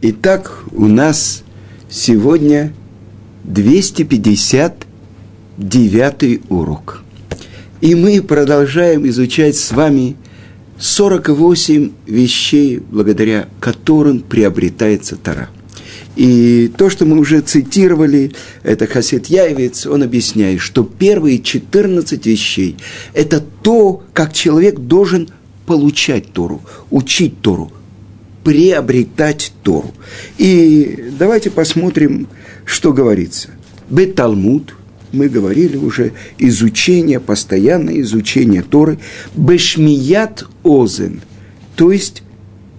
Итак, у нас сегодня 259 урок. И мы продолжаем изучать с вами 48 вещей, благодаря которым приобретается Тара. И то, что мы уже цитировали, это Хасид Яевец, он объясняет, что первые 14 вещей – это то, как человек должен получать Тору, учить Тору, приобретать Тору. И давайте посмотрим, что говорится. Беталмуд, мы говорили уже, изучение, постоянное изучение Торы. Бешмият озен, то есть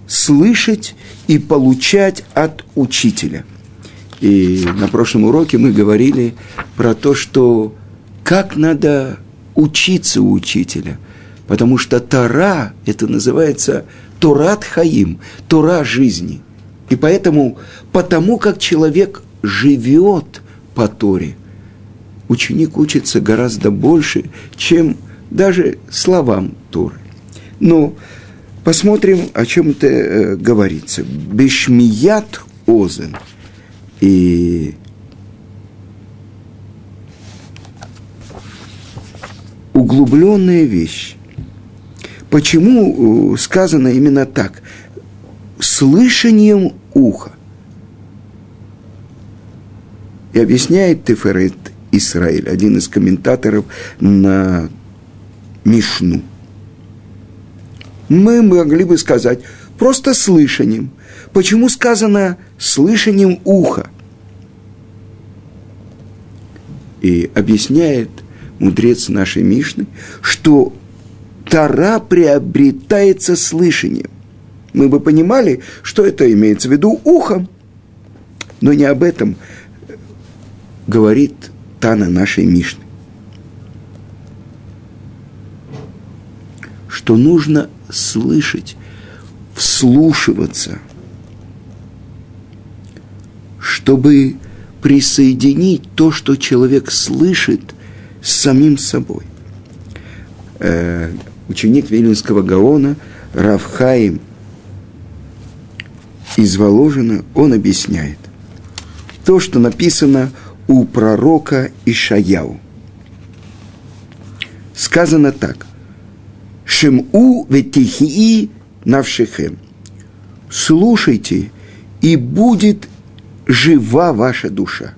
слышать и получать от учителя. И на прошлом уроке мы говорили про то, что как надо учиться у учителя, потому что Тора, это называется Торат Хаим, Тора жизни. И поэтому, потому как человек живет по Торе, ученик учится гораздо больше, чем даже словам Торы. Но посмотрим, о чем это э, говорится. Бешмият озен. И углубленная вещь. Почему э, сказано именно так? Слышанием уха. И объясняет Теферет Исраиль, один из комментаторов на Мишну. Мы могли бы сказать просто слышанием. Почему сказано слышанием уха? И объясняет мудрец нашей Мишны, что Тара приобретается слышанием. Мы бы понимали, что это имеется в виду ухом, но не об этом говорит Тана нашей Мишны. Что нужно слышать, вслушиваться, чтобы присоединить то, что человек слышит, с самим собой. Ученик Вильнюсского Гаона, Равхаим из Воложина, он объясняет то, что написано у пророка Ишаяу. Сказано так. Шему ветихии навшихем. Слушайте, и будет жива ваша душа.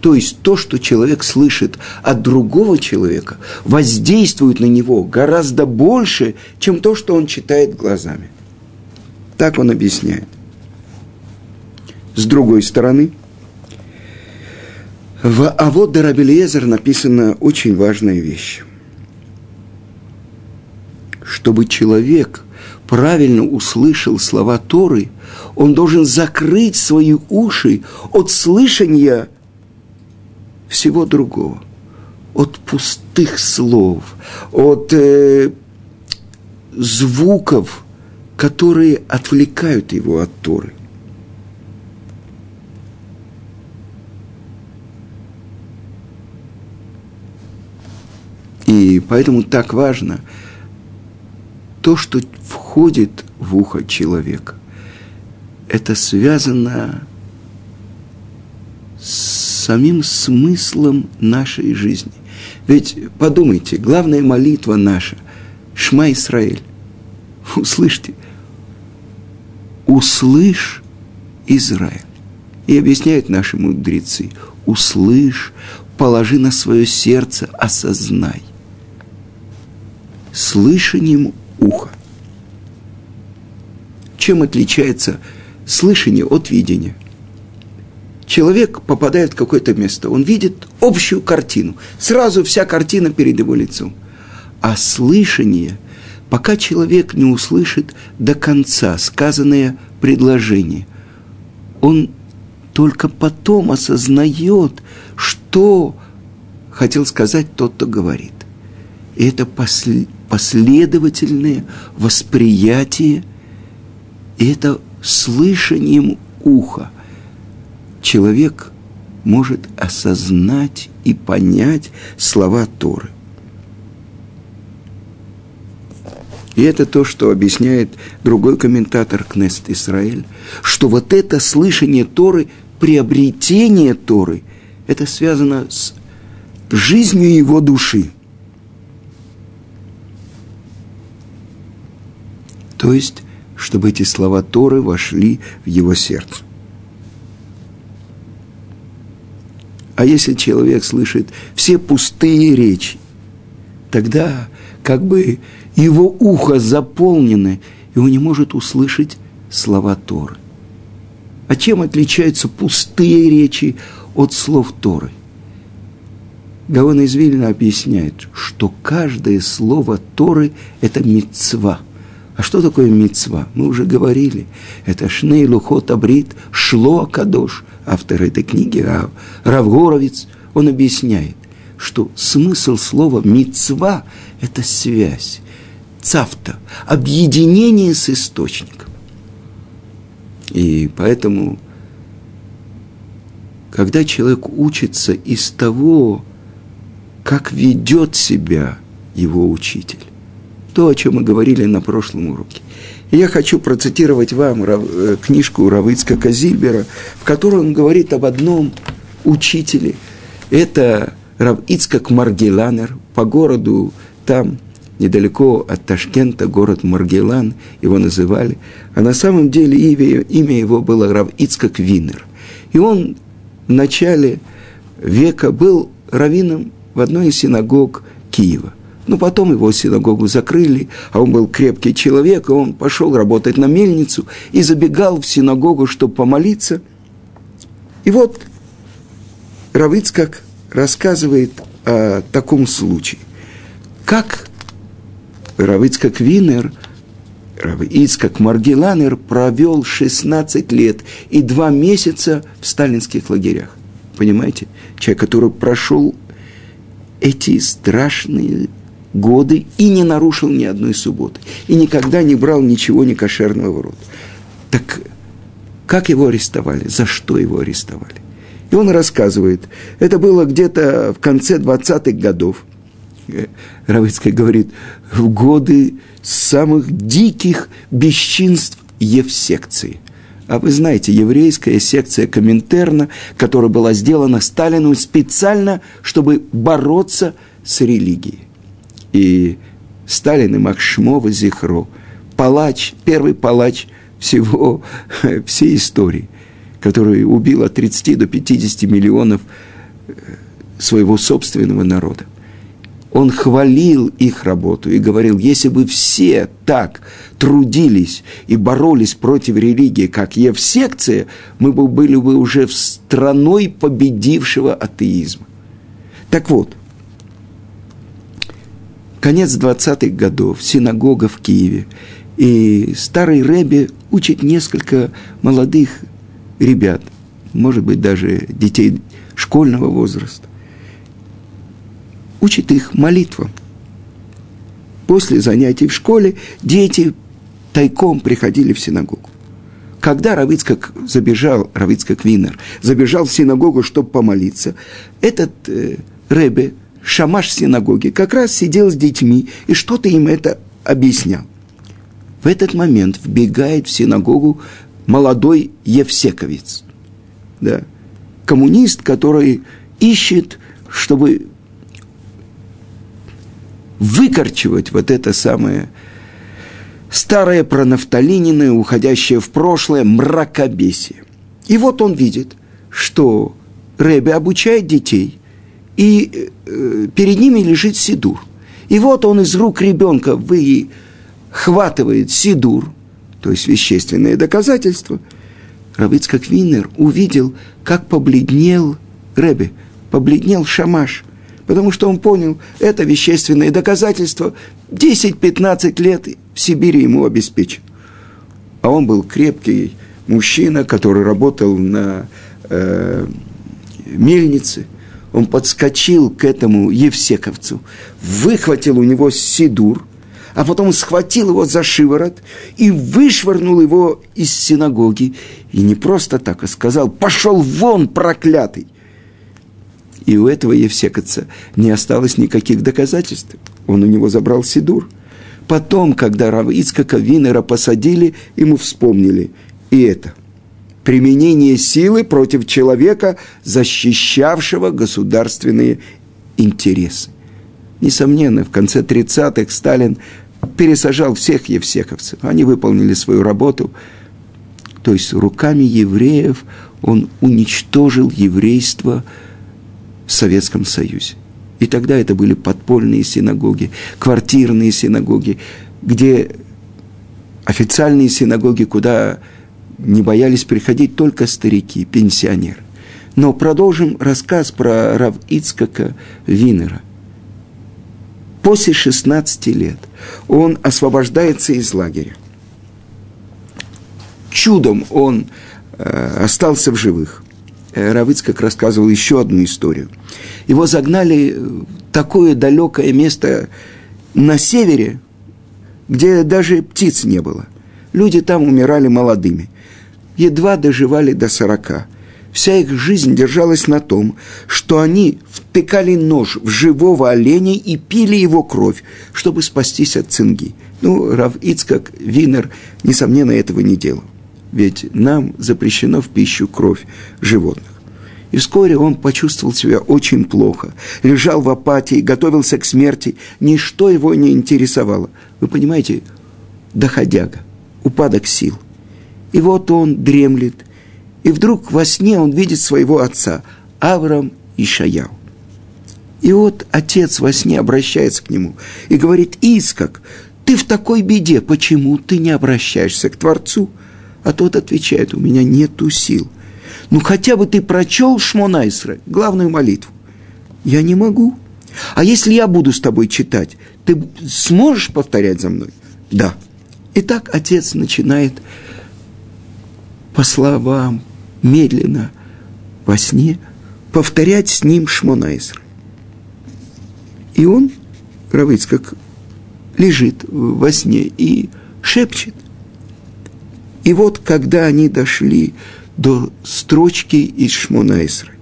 То есть то, что человек слышит от другого человека, воздействует на него гораздо больше, чем то, что он читает глазами. Так он объясняет. С другой стороны, в Авод Дарабелезер написана очень важная вещь. Чтобы человек правильно услышал слова Торы, он должен закрыть свои уши от слышания – всего другого. От пустых слов, от э, звуков, которые отвлекают его от Торы. И поэтому так важно то, что входит в ухо человека. Это связано с самим смыслом нашей жизни. Ведь подумайте, главная молитва наша – Шма Исраэль. Услышьте, услышь Израиль. И объясняют наши мудрецы, услышь, положи на свое сердце, осознай. Слышанием уха. Чем отличается слышание от видения – человек попадает в какое-то место, он видит общую картину, сразу вся картина перед его лицом. А слышание, пока человек не услышит до конца сказанное предложение, он только потом осознает, что хотел сказать тот, кто говорит. И это последовательное восприятие, и это слышанием уха – человек может осознать и понять слова Торы. И это то, что объясняет другой комментатор Кнест Исраэль, что вот это слышание Торы, приобретение Торы, это связано с жизнью его души. То есть, чтобы эти слова Торы вошли в его сердце. А если человек слышит все пустые речи, тогда как бы его ухо заполнено, и он не может услышать слова Торы. А чем отличаются пустые речи от слов Торы? Гаон из Вильна объясняет, что каждое слово Торы – это мецва. А что такое мецва? Мы уже говорили. Это Шней Лухот Абрит Шло Акадош. Автор этой книги, Равгоровец, он объясняет, что смысл слова мецва – это связь цавта, объединение с источником. И поэтому, когда человек учится из того, как ведет себя его учитель, то, о чем мы говорили на прошлом уроке. И я хочу процитировать вам э, книжку Равыцка Казильбера, в которой он говорит об одном учителе. Это Рав Ицкак Маргеланер по городу там недалеко от Ташкента, город Маргелан, его называли, а на самом деле имя, его было Рав Ицкак Винер. И он в начале века был раввином в одной из синагог Киева. Но потом его синагогу закрыли, а он был крепкий человек, и он пошел работать на мельницу и забегал в синагогу, чтобы помолиться. И вот Равицкак рассказывает о таком случае. Как Равицкак Винер, Равицкак Маргеланер провел 16 лет и 2 месяца в сталинских лагерях. Понимаете? Человек, который прошел эти страшные годы и не нарушил ни одной субботы. И никогда не брал ничего некошерного в рот. Так как его арестовали? За что его арестовали? И он рассказывает, это было где-то в конце 20-х годов. Равицкая говорит, в годы самых диких бесчинств Евсекции. А вы знаете, еврейская секция Коминтерна, которая была сделана Сталину специально, чтобы бороться с религией. И Сталин и Махшмова Зихро, палач, первый палач всего, всей истории, который убил от 30 до 50 миллионов э, своего собственного народа он хвалил их работу и говорил, если бы все так трудились и боролись против религии, как Евсекция, мы бы были бы уже страной победившего атеизма. Так вот, конец 20-х годов, синагога в Киеве, и старый Рэбби учит несколько молодых ребят, может быть, даже детей школьного возраста учит их молитвам. После занятий в школе дети тайком приходили в синагогу. Когда Равицкак забежал, Равицкак Винер, забежал в синагогу, чтобы помолиться, этот э, Ребе, шамаш синагоги, как раз сидел с детьми и что-то им это объяснял. В этот момент вбегает в синагогу молодой Евсековец, да, коммунист, который ищет, чтобы выкорчевать вот это самое старое пронафталининое, уходящее в прошлое, мракобесие. И вот он видит, что Рэбе обучает детей, и э, перед ними лежит сидур. И вот он из рук ребенка выхватывает сидур, то есть вещественное доказательство. Равицкак Винер увидел, как побледнел Рэбе, побледнел Шамаш потому что он понял, это вещественные доказательства, 10-15 лет в Сибири ему обеспечен. А он был крепкий мужчина, который работал на э, мельнице. Он подскочил к этому Евсековцу, выхватил у него сидур, а потом схватил его за шиворот и вышвырнул его из синагоги. И не просто так, а сказал, пошел вон, проклятый и у этого Евсекоца не осталось никаких доказательств. Он у него забрал Сидур. Потом, когда Рав Ицкака Винера посадили, ему вспомнили и это. Применение силы против человека, защищавшего государственные интересы. Несомненно, в конце 30-х Сталин пересажал всех евсековцев. Они выполнили свою работу. То есть руками евреев он уничтожил еврейство в Советском Союзе. И тогда это были подпольные синагоги, квартирные синагоги, где официальные синагоги, куда не боялись приходить только старики, пенсионеры. Но продолжим рассказ про Рав Винера. После 16 лет он освобождается из лагеря. Чудом он э, остался в живых. Э, Равыцкак рассказывал еще одну историю. Его загнали в такое далекое место на севере, где даже птиц не было. Люди там умирали молодыми. Едва доживали до сорока. Вся их жизнь держалась на том, что они втыкали нож в живого оленя и пили его кровь, чтобы спастись от цинги. Ну, Рав Ицкак Винер, несомненно, этого не делал. Ведь нам запрещено в пищу кровь животных. И вскоре он почувствовал себя очень плохо, лежал в апатии, готовился к смерти, ничто его не интересовало. Вы понимаете, доходяга, упадок сил. И вот он дремлет, и вдруг во сне он видит своего отца, Авраам и Шаяу. И вот отец во сне обращается к нему и говорит, Искак, ты в такой беде, почему ты не обращаешься к Творцу? А тот отвечает, у меня нету сил – ну хотя бы ты прочел Шмонайсра, главную молитву. Я не могу. А если я буду с тобой читать, ты сможешь повторять за мной? Да. Итак, отец начинает по словам, медленно, во сне, повторять с ним Шмонайсра. И он, Равыц, как лежит во сне и шепчет. И вот, когда они дошли до строчки из Шмонайсры.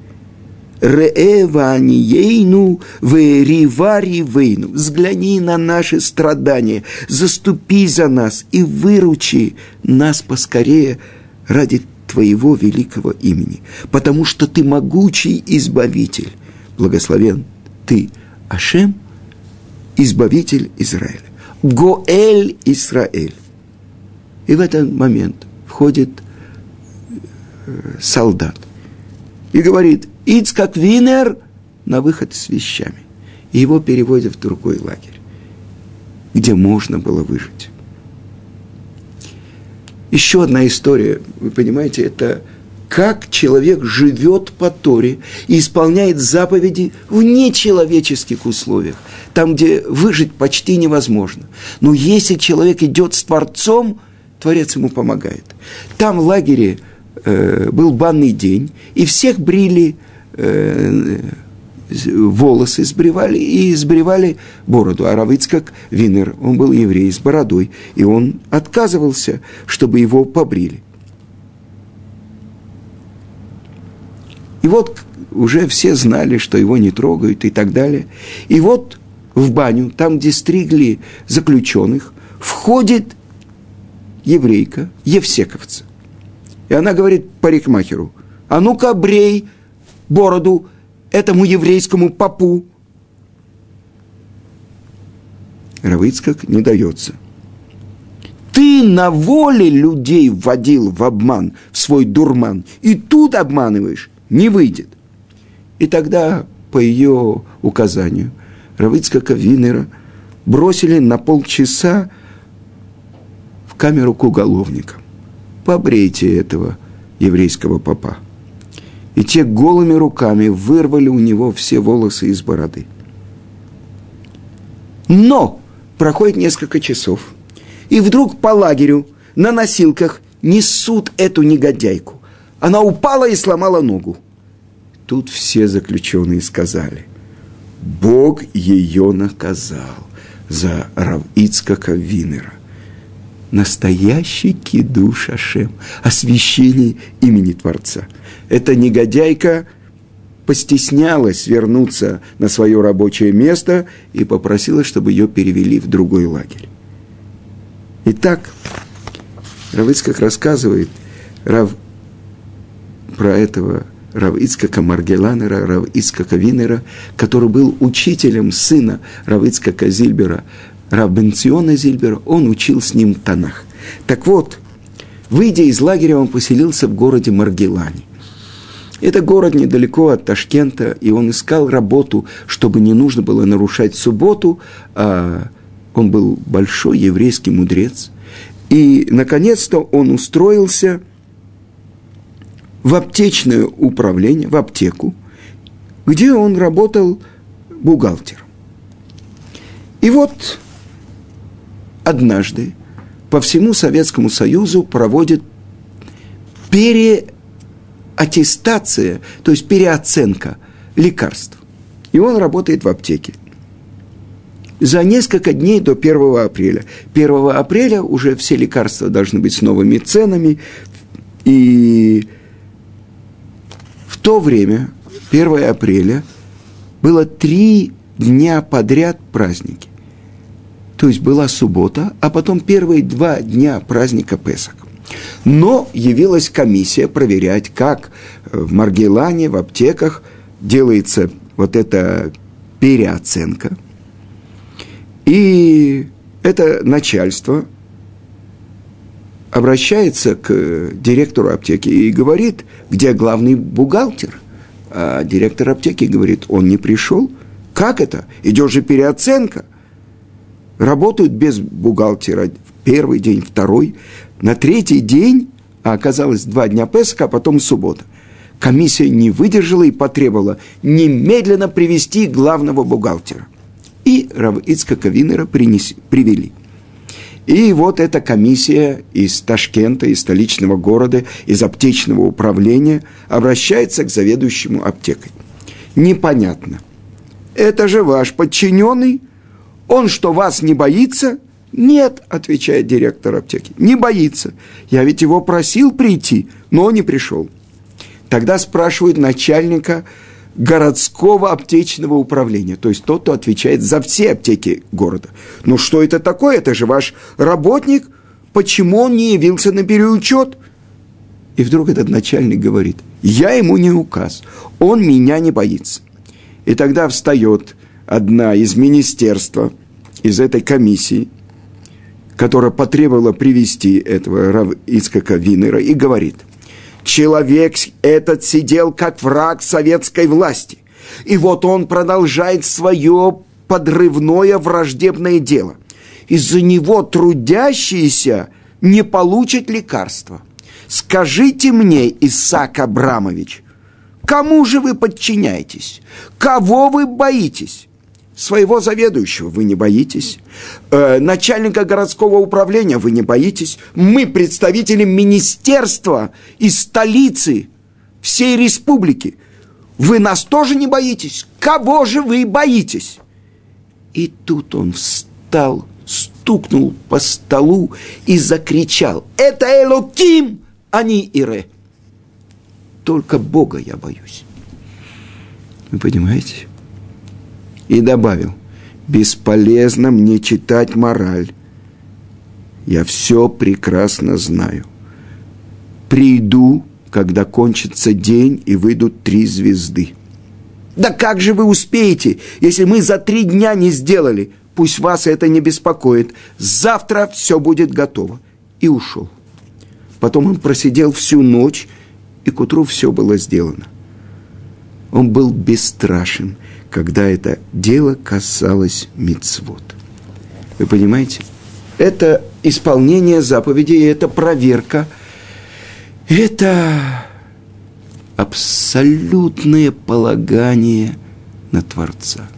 Реэваниейну веривари вейну. Взгляни на наши страдания, заступи за нас и выручи нас поскорее ради Твоего великого имени, потому что Ты могучий избавитель. Благословен Ты, Ашем, избавитель Израиля. Гоэль Израиль. И в этот момент входит солдат. И говорит, Ицкак Винер на выход с вещами. И его переводят в другой лагерь, где можно было выжить. Еще одна история, вы понимаете, это как человек живет по Торе и исполняет заповеди в нечеловеческих условиях, там, где выжить почти невозможно. Но если человек идет с Творцом, Творец ему помогает. Там в лагере э, был банный день, и всех брили э, волосы, сбривали и сбривали бороду. А Равицкак Винер, он был еврей с бородой, и он отказывался, чтобы его побрили. И вот уже все знали, что его не трогают и так далее. И вот в баню, там, где стригли заключенных, входит еврейка, евсековца – и она говорит парикмахеру, а ну-ка брей бороду этому еврейскому попу. Равыцкак не дается. Ты на воле людей вводил в обман, в свой дурман, и тут обманываешь, не выйдет. И тогда, по ее указанию, Равыцкака Винера бросили на полчаса в камеру к уголовникам побрейте этого еврейского папа. И те голыми руками вырвали у него все волосы из бороды. Но проходит несколько часов, и вдруг по лагерю на носилках несут эту негодяйку. Она упала и сломала ногу. Тут все заключенные сказали, Бог ее наказал за Равицкака Винера настоящий кидуш Ашем, освящение имени Творца. Эта негодяйка постеснялась вернуться на свое рабочее место и попросила, чтобы ее перевели в другой лагерь. Итак, Равицкак рассказывает Рав, про этого Рав Ицкака Маргеланера, Рав Ицкака Винера, который был учителем сына Рав Ицкака Зильбера, Рав Бенциона Зильбера, он учил с ним Танах. Так вот, выйдя из лагеря, он поселился в городе Маргелане. Это город недалеко от Ташкента, и он искал работу, чтобы не нужно было нарушать субботу, а он был большой еврейский мудрец. И, наконец-то, он устроился в аптечное управление, в аптеку, где он работал бухгалтером. И вот однажды по всему Советскому Союзу проводит переаттестация, то есть переоценка лекарств. И он работает в аптеке. За несколько дней до 1 апреля. 1 апреля уже все лекарства должны быть с новыми ценами. И в то время, 1 апреля, было три дня подряд праздники. То есть была суббота, а потом первые два дня праздника Песах. Но явилась комиссия проверять, как в Маргелане, в аптеках делается вот эта переоценка. И это начальство обращается к директору аптеки и говорит, где главный бухгалтер. А директор аптеки говорит, он не пришел. Как это? Идет же переоценка – работают без бухгалтера первый день, второй. На третий день, а оказалось два дня Песха, а потом суббота, комиссия не выдержала и потребовала немедленно привести главного бухгалтера. И Рав Ицкака Винера принеси, привели. И вот эта комиссия из Ташкента, из столичного города, из аптечного управления обращается к заведующему аптекой. Непонятно. Это же ваш подчиненный – он что, вас не боится? Нет, отвечает директор аптеки, не боится. Я ведь его просил прийти, но не пришел. Тогда спрашивают начальника городского аптечного управления, то есть тот, кто отвечает за все аптеки города. Ну что это такое? Это же ваш работник. Почему он не явился на переучет? И вдруг этот начальник говорит, я ему не указ, он меня не боится. И тогда встает одна из министерства, из этой комиссии, которая потребовала привести этого Рав Ицкака Винера, и говорит, человек этот сидел как враг советской власти, и вот он продолжает свое подрывное враждебное дело. Из-за него трудящиеся не получат лекарства. Скажите мне, Исаак Абрамович, кому же вы подчиняетесь? Кого вы боитесь? Своего заведующего вы не боитесь. Э, начальника городского управления вы не боитесь. Мы представители министерства из столицы всей республики. Вы нас тоже не боитесь. Кого же вы боитесь? И тут он встал, стукнул по столу и закричал. Это Элоким, а не Ире. Только Бога я боюсь. Вы понимаете? И добавил, бесполезно мне читать мораль. Я все прекрасно знаю. Приду, когда кончится день и выйдут три звезды. Да как же вы успеете, если мы за три дня не сделали? Пусть вас это не беспокоит. Завтра все будет готово. И ушел. Потом он просидел всю ночь, и к утру все было сделано. Он был бесстрашен – когда это дело касалось мицвод. Вы понимаете? Это исполнение заповедей, это проверка, это абсолютное полагание на Творца.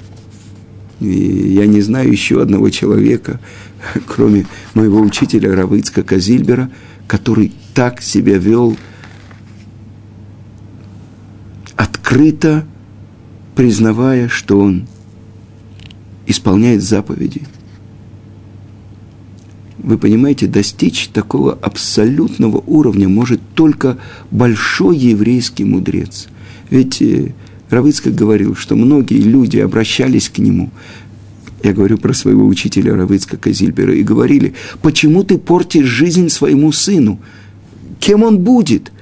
И я не знаю еще одного человека, кроме моего учителя Равыцка Казильбера, который так себя вел открыто, признавая, что он исполняет заповеди. Вы понимаете, достичь такого абсолютного уровня может только большой еврейский мудрец. Ведь э, Равыцкак говорил, что многие люди обращались к нему, Я говорю про своего учителя Равыцка Зильбера. И говорили, почему ты портишь жизнь своему сыну? Кем он будет?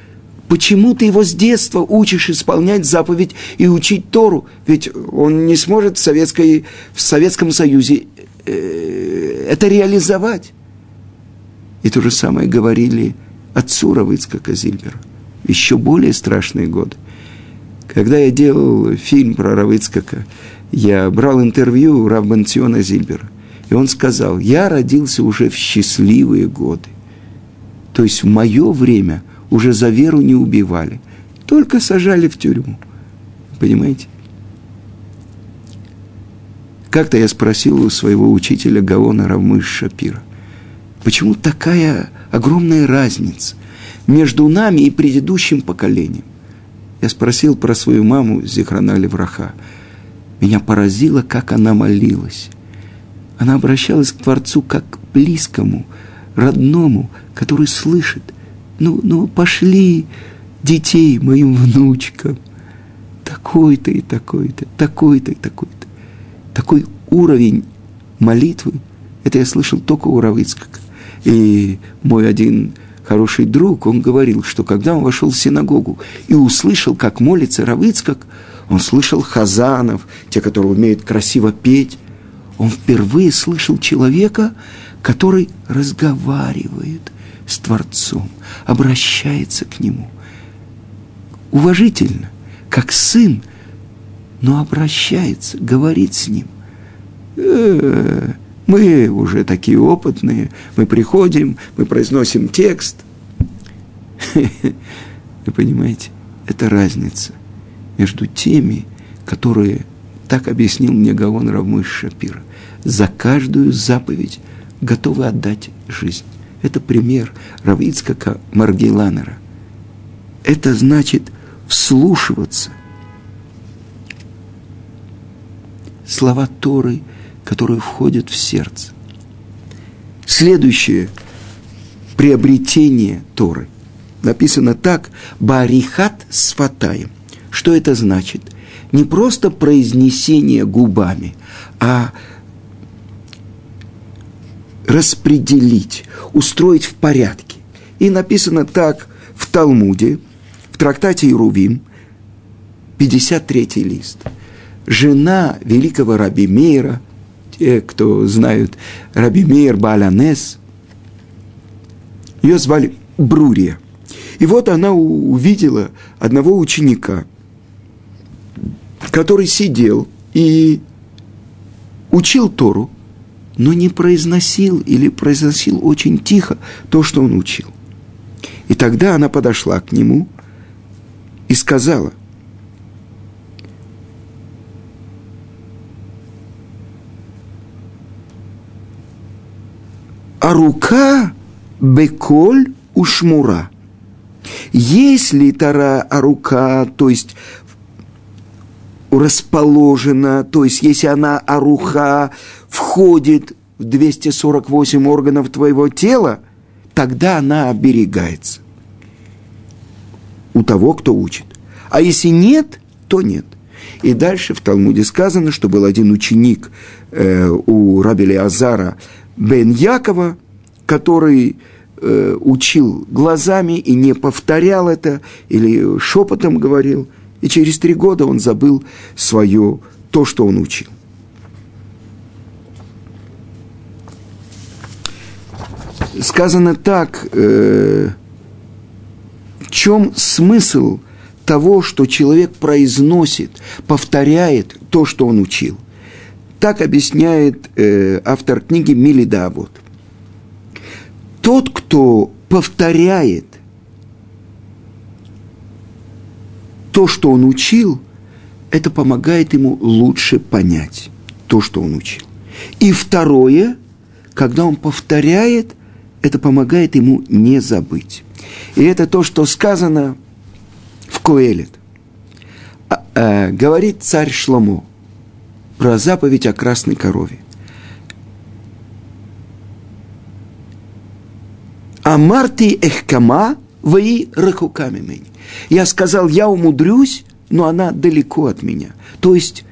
Почему ты его с детства учишь исполнять заповедь и учить Тору? Ведь он не сможет в, Советской, в Советском Союзе э, это реализовать. И то же самое говорили отцу Равыцка Зильбера. Еще более страшные годы. Когда я делал фильм про Равыцкака, я брал интервью у Равбанциона Зильбера. И он сказал, я родился уже в счастливые годы. То есть в мое время уже за веру не убивали, только сажали в тюрьму. Понимаете? Как-то я спросил у своего учителя Гаона Равмыш Шапира, почему такая огромная разница между нами и предыдущим поколением? Я спросил про свою маму Зихрана Левраха. Меня поразило, как она молилась. Она обращалась к Творцу как к близкому, родному, который слышит. Ну, ну, пошли детей моим внучкам. Такой-то и такой-то, такой-то и такой-то. Такой уровень молитвы, это я слышал только у Равицкака. И мой один хороший друг, он говорил, что когда он вошел в синагогу и услышал, как молится Равыцкак, он слышал хазанов, те, которые умеют красиво петь. Он впервые слышал человека, который разговаривает с Творцом, обращается к Нему. Уважительно, как сын, но обращается, говорит с Ним. Э-э-э мы уже такие опытные, мы приходим, мы произносим текст. Вы понимаете, это разница между теми, которые, так объяснил мне Гаон Равмыш Шапира, за каждую заповедь готовы отдать жизнь. Это пример Равицкака Маргеланера. Это значит вслушиваться. Слова Торы – которые входят в сердце. Следующее приобретение Торы. Написано так, «Барихат сфатаем». Что это значит? Не просто произнесение губами, а распределить, устроить в порядке. И написано так в Талмуде, в трактате Ирувим, 53 лист. Жена великого раби Мейра, те, кто знают Раби Мейер Баланес, ее звали Брурия. И вот она увидела одного ученика, который сидел и учил Тору, но не произносил или произносил очень тихо то, что он учил. И тогда она подошла к нему и сказала – а рука беколь ушмура. Если тара а рука, то есть расположена, то есть если она аруха входит в 248 органов твоего тела, тогда она оберегается у того, кто учит. А если нет, то нет. И дальше в Талмуде сказано, что был один ученик э, у Рабили Азара бен Якова, который э, учил глазами и не повторял это, или шепотом говорил, и через три года он забыл свое, то, что он учил. Сказано так, э, в чем смысл того, что человек произносит, повторяет то, что он учил. Так объясняет э, автор книги Мили Давод. Тот, кто повторяет то, что он учил, это помогает ему лучше понять то, что он учил. И второе, когда он повторяет, это помогает ему не забыть. И это то, что сказано в Коэлет. А, а, говорит царь Шломо – про заповедь о красной корове. Амарти эхкама вои рахуками Я сказал, я умудрюсь, но она далеко от меня. То есть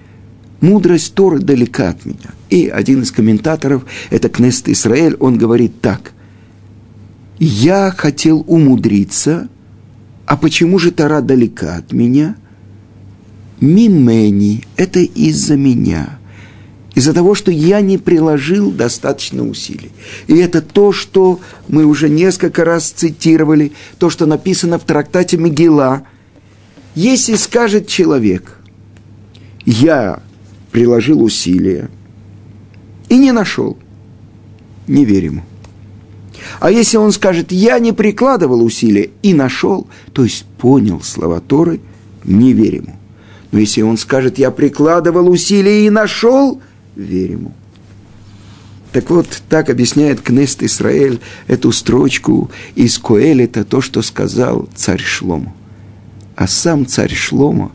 мудрость Торы далека от меня. И один из комментаторов, это Кнест Исраэль, он говорит так. «Я хотел умудриться, а почему же Тара далека от меня?» «Мимени» – это из-за меня – из-за того, что я не приложил достаточно усилий. И это то, что мы уже несколько раз цитировали, то, что написано в трактате Мегила. Если скажет человек, я приложил усилия и не нашел, не верим. А если он скажет, я не прикладывал усилия и нашел, то есть понял слова Торы, не ему. Но если он скажет, я прикладывал усилия и нашел – ему. Так вот, так объясняет Кнест Исраэль эту строчку из Коэлита, то, что сказал царь Шломо. А сам царь Шломо,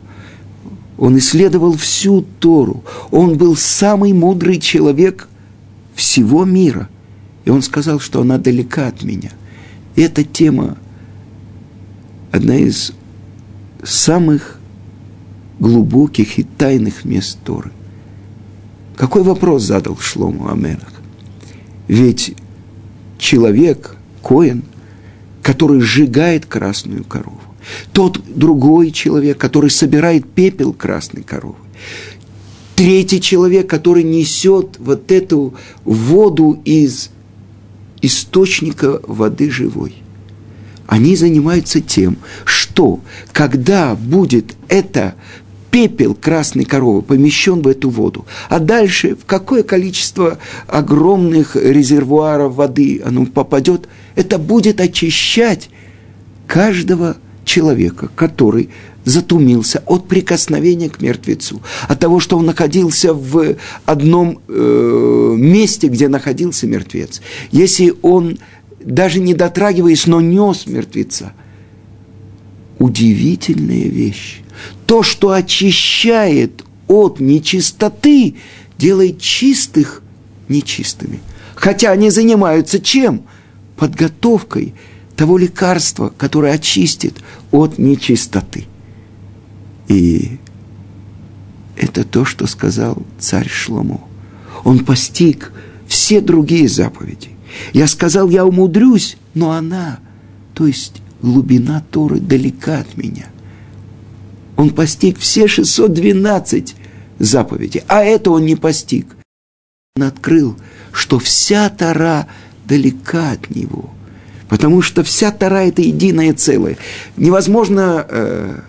он исследовал всю Тору. Он был самый мудрый человек всего мира. И он сказал, что она далека от меня. Эта тема одна из самых глубоких и тайных мест Торы. Какой вопрос задал Шлому Амелах? Ведь человек, Коин, который сжигает красную корову, тот другой человек, который собирает пепел красной коровы, третий человек, который несет вот эту воду из источника воды живой. Они занимаются тем, что когда будет это пепел красной коровы помещен в эту воду. А дальше в какое количество огромных резервуаров воды оно попадет, это будет очищать каждого человека, который затумился от прикосновения к мертвецу, от того, что он находился в одном э, месте, где находился мертвец. Если он, даже не дотрагиваясь, но нес мертвеца, удивительная вещь то, что очищает от нечистоты, делает чистых нечистыми. Хотя они занимаются чем? Подготовкой того лекарства, которое очистит от нечистоты. И это то, что сказал царь Шломо. Он постиг все другие заповеди. Я сказал, я умудрюсь, но она, то есть глубина Торы далека от меня – он постиг все 612 заповедей, а это он не постиг. Он открыл, что вся Тара далека от него, потому что вся Тара – это единое целое. Невозможно э,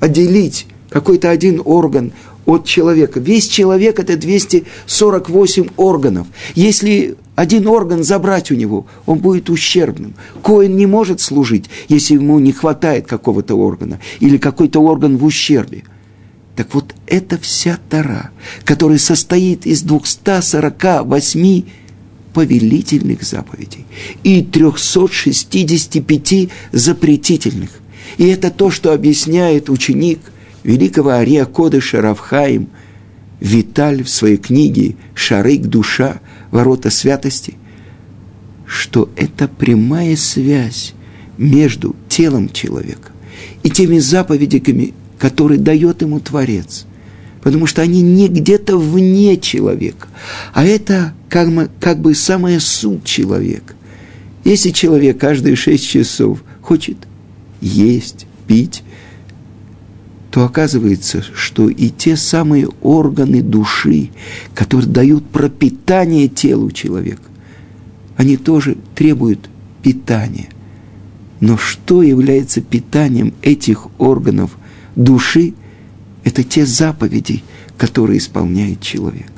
отделить какой-то один орган от человека. Весь человек – это 248 органов. Если один орган забрать у него, он будет ущербным. Коин не может служить, если ему не хватает какого-то органа или какой-то орган в ущербе. Так вот, это вся Тара, которая состоит из 248 повелительных заповедей и 365 запретительных. И это то, что объясняет ученик великого Ария Кодыша Равхаим Виталь в своей книге «Шарык душа», ворота святости, что это прямая связь между телом человека и теми заповедями, которые дает ему Творец. Потому что они не где-то вне человека, а это как бы, как бы самая суть человека. Если человек каждые шесть часов хочет есть, пить, то оказывается, что и те самые органы души, которые дают пропитание телу человека, они тоже требуют питания. Но что является питанием этих органов души? Это те заповеди, которые исполняет человек.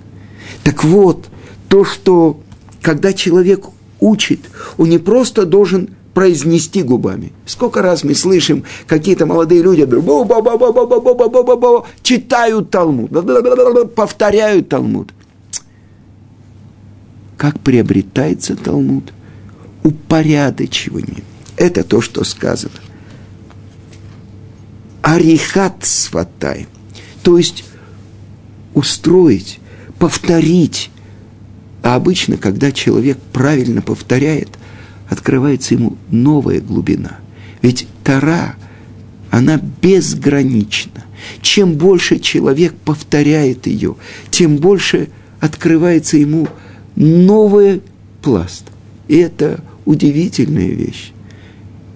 Так вот, то, что когда человек учит, он не просто должен произнести губами. Сколько раз мы слышим, какие-то молодые люди читают Талмуд, повторяют Талмуд. Как приобретается Талмуд? Упорядочивание. Это то, что сказано. Арихат сватай. То есть устроить, повторить. А обычно, когда человек правильно повторяет, открывается ему новая глубина. Ведь Тара, она безгранична. Чем больше человек повторяет ее, тем больше открывается ему новый пласт. И это удивительная вещь.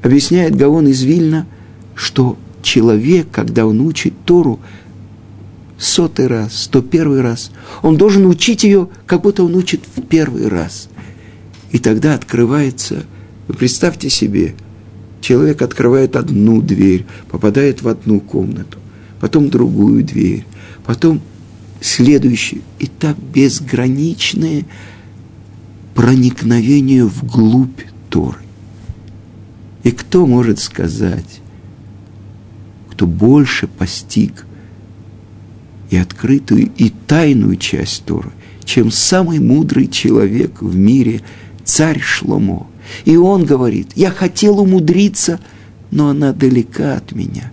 Объясняет Гаон из Вильна, что человек, когда он учит Тору, сотый раз, сто первый раз, он должен учить ее, как будто он учит в первый раз. И тогда открывается, вы представьте себе, человек открывает одну дверь, попадает в одну комнату, потом другую дверь, потом следующую. И так безграничное проникновение вглубь Торы. И кто может сказать, кто больше постиг и открытую, и тайную часть Торы, чем самый мудрый человек в мире, царь Шломо. И он говорит, я хотел умудриться, но она далека от меня.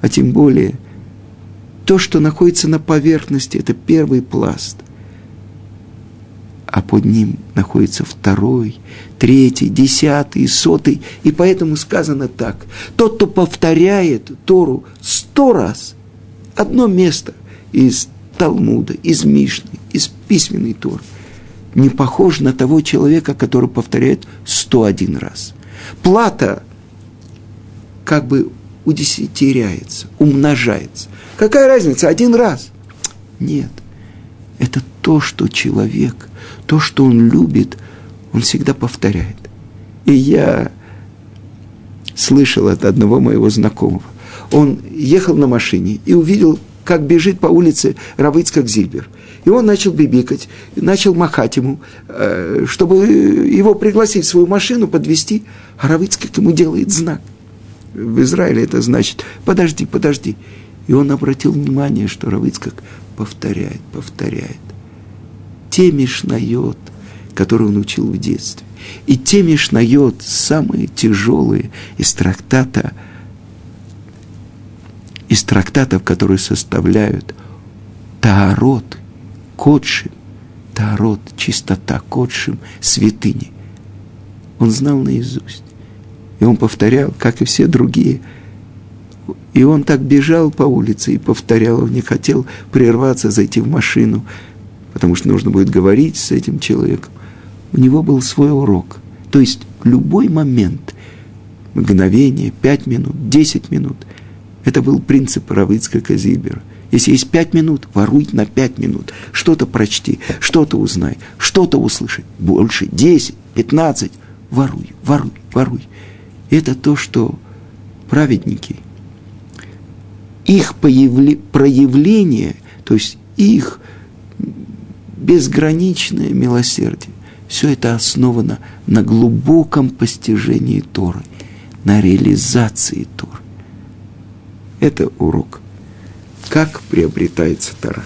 А тем более, то, что находится на поверхности, это первый пласт а под ним находится второй, третий, десятый, сотый. И поэтому сказано так. Тот, кто повторяет Тору сто раз, одно место из Талмуда, из Мишны, из письменной Торы, не похож на того человека, который повторяет сто один раз. Плата как бы удесятеряется, умножается. Какая разница? Один раз. Нет. Это то, что человек то, что он любит, он всегда повторяет. И я слышал от одного моего знакомого. Он ехал на машине и увидел, как бежит по улице Равыцкак Зильбер. И он начал бибикать, начал махать ему, э, чтобы его пригласить в свою машину, подвести. А ему делает знак. В Израиле это значит «подожди, подожди». И он обратил внимание, что Равыцкак повторяет, повторяет те мишнает, которые он учил в детстве, и те мишнает, самые тяжелые из трактата, из трактатов, которые составляют Таарот, Кодшим, Таарот, чистота, Кодшим, святыни. Он знал наизусть. И он повторял, как и все другие. И он так бежал по улице и повторял, он не хотел прерваться, зайти в машину, потому что нужно будет говорить с этим человеком. У него был свой урок. То есть любой момент, мгновение, пять минут, десять минут, это был принцип Равицка Казибера. Если есть пять минут, воруй на пять минут. Что-то прочти, что-то узнай, что-то услыши. Больше, десять, пятнадцать. Воруй, воруй, воруй. Это то, что праведники, их появле, проявление, то есть их безграничное милосердие. Все это основано на глубоком постижении Торы, на реализации Торы. Это урок. Как приобретается Тора.